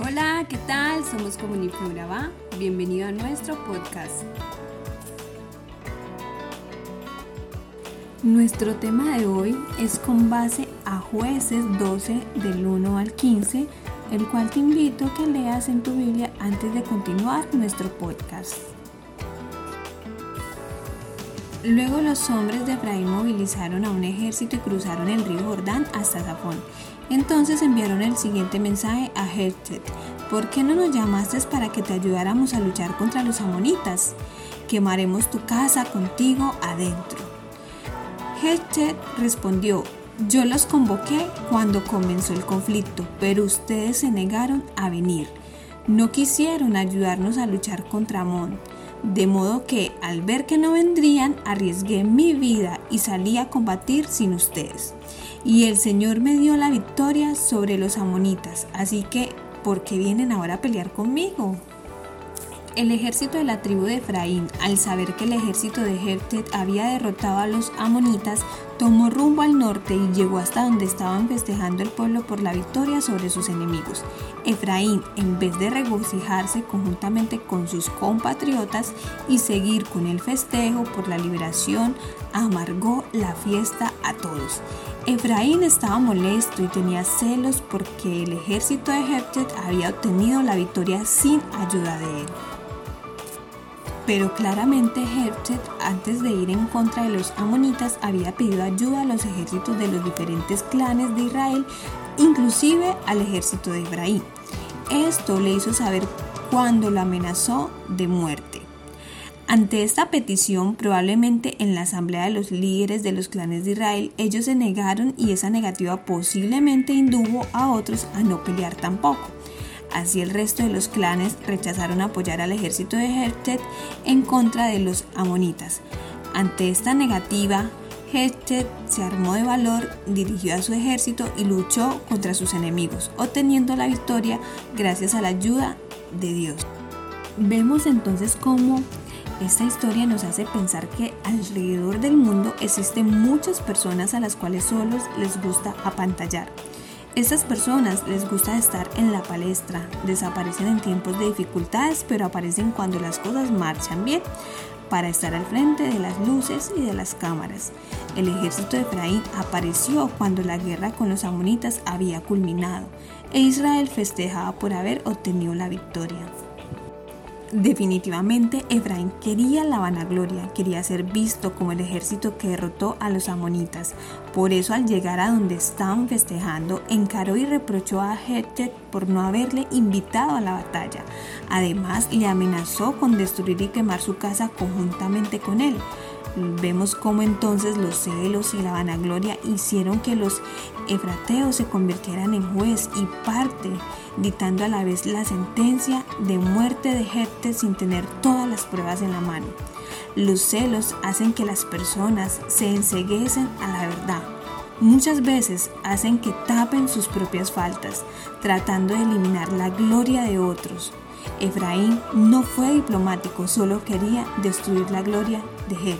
Hola, ¿qué tal? Somos Comuniflora Urabá. Bienvenido a nuestro podcast. Nuestro tema de hoy es con base a jueces 12 del 1 al 15, el cual te invito a que leas en tu Biblia antes de continuar nuestro podcast. Luego los hombres de Efraín movilizaron a un ejército y cruzaron el río Jordán hasta Zafón. Entonces enviaron el siguiente mensaje a Jeftet. ¿Por qué no nos llamaste para que te ayudáramos a luchar contra los amonitas? Quemaremos tu casa contigo adentro. Jeftet respondió, yo los convoqué cuando comenzó el conflicto, pero ustedes se negaron a venir. No quisieron ayudarnos a luchar contra Amón de modo que al ver que no vendrían, arriesgué mi vida y salí a combatir sin ustedes. Y el Señor me dio la victoria sobre los amonitas, así que, ¿por qué vienen ahora a pelear conmigo? El ejército de la tribu de Efraín, al saber que el ejército de Jeftet había derrotado a los amonitas, tomó rumbo al norte y llegó hasta donde estaban festejando el pueblo por la victoria sobre sus enemigos. Efraín, en vez de regocijarse conjuntamente con sus compatriotas y seguir con el festejo por la liberación, amargó la fiesta a todos. Efraín estaba molesto y tenía celos porque el ejército de Jeftet había obtenido la victoria sin ayuda de él. Pero claramente Jeftet, antes de ir en contra de los amonitas, había pedido ayuda a los ejércitos de los diferentes clanes de Israel, inclusive al ejército de Efraín. Esto le hizo saber cuando lo amenazó de muerte. Ante esta petición, probablemente en la asamblea de los líderes de los clanes de Israel, ellos se negaron y esa negativa posiblemente indujo a otros a no pelear tampoco. Así el resto de los clanes rechazaron apoyar al ejército de Jeftet en contra de los amonitas. Ante esta negativa, Jeftet se armó de valor, dirigió a su ejército y luchó contra sus enemigos, obteniendo la victoria gracias a la ayuda de Dios. Vemos entonces cómo esta historia nos hace pensar que alrededor del mundo existen muchas personas a las cuales solos les gusta apantallar estas personas les gusta estar en la palestra, desaparecen en tiempos de dificultades, pero aparecen cuando las cosas marchan bien, para estar al frente de las luces y de las cámaras. El ejército de Efraín apareció cuando la guerra con los amonitas había culminado e Israel festejaba por haber obtenido la victoria. Definitivamente Efraín quería la vanagloria, quería ser visto como el ejército que derrotó a los amonitas. Por eso al llegar a donde estaban festejando, encaró y reprochó a Jeftet por no haberle invitado a la batalla. Además le amenazó con destruir y quemar su casa conjuntamente con él. Vemos cómo entonces los celos y la vanagloria hicieron que los efrateos se convirtieran en juez y parte, dictando a la vez la sentencia de muerte de Jefte sin tener todas las pruebas en la mano. Los celos hacen que las personas se enseguecen a la verdad. Muchas veces hacen que tapen sus propias faltas, tratando de eliminar la gloria de otros. Efraín no fue diplomático, solo quería destruir la gloria de.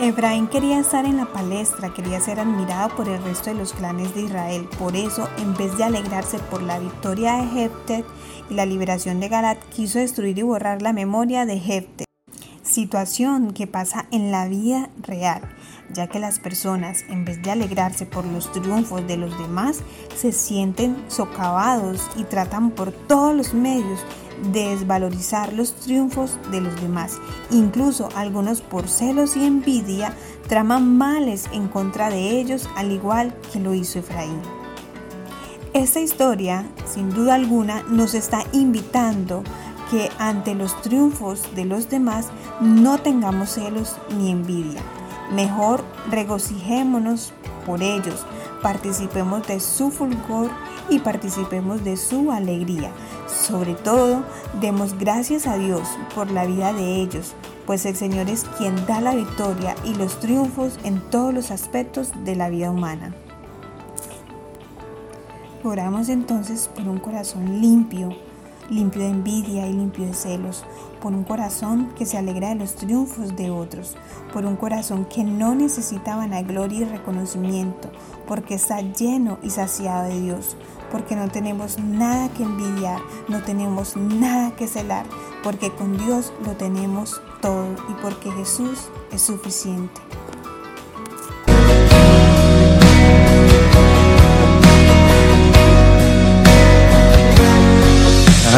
Efraín quería estar en la palestra, quería ser admirado por el resto de los clanes de Israel. Por eso, en vez de alegrarse por la victoria de Jeftet y la liberación de Galat, quiso destruir y borrar la memoria de Jeftet. Situación que pasa en la vida real, ya que las personas, en vez de alegrarse por los triunfos de los demás, se sienten socavados y tratan por todos los medios desvalorizar los triunfos de los demás. Incluso algunos por celos y envidia traman males en contra de ellos al igual que lo hizo Efraín. Esta historia, sin duda alguna, nos está invitando que ante los triunfos de los demás no tengamos celos ni envidia. Mejor regocijémonos por ellos, participemos de su fulgor y participemos de su alegría. Sobre todo, demos gracias a Dios por la vida de ellos, pues el Señor es quien da la victoria y los triunfos en todos los aspectos de la vida humana. Oramos entonces por un corazón limpio, limpio de envidia y limpio de celos, por un corazón que se alegra de los triunfos de otros, por un corazón que no necesita vanagloria y reconocimiento, porque está lleno y saciado de Dios, porque no tenemos nada que envidiar, no tenemos nada que celar, porque con Dios lo tenemos todo y porque Jesús es suficiente.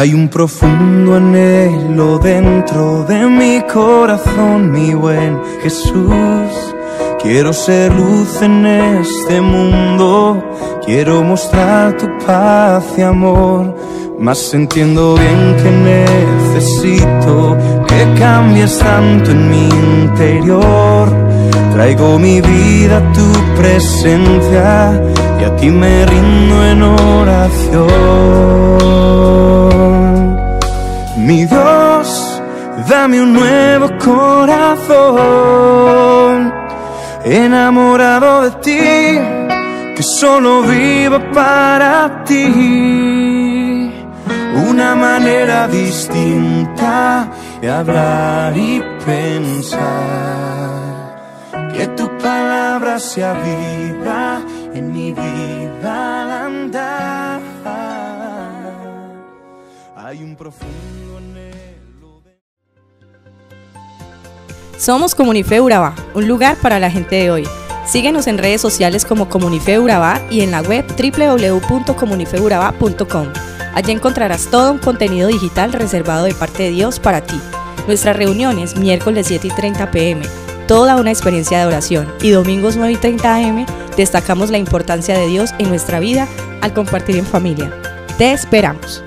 Hay un profundo anhelo dentro de mi corazón, mi buen Jesús. Quiero ser luz en este mundo, quiero mostrar tu paz y amor. Mas entiendo bien que necesito que cambies tanto en mi interior. Traigo mi vida a tu presencia y a ti me rindo en oración. Dame un nuevo corazón, enamorado de ti, que solo vivo para ti. Una manera distinta de hablar y pensar. Que tu palabra sea viva en mi vida al andar. Hay un profundo Somos Comunife Urabá, un lugar para la gente de hoy. Síguenos en redes sociales como Comunife Urabá y en la web www.comunifeurabá.com. Allí encontrarás todo un contenido digital reservado de parte de Dios para ti. Nuestras reuniones miércoles 7 y 30 pm, toda una experiencia de oración y domingos 9 y 30 am destacamos la importancia de Dios en nuestra vida al compartir en familia. Te esperamos.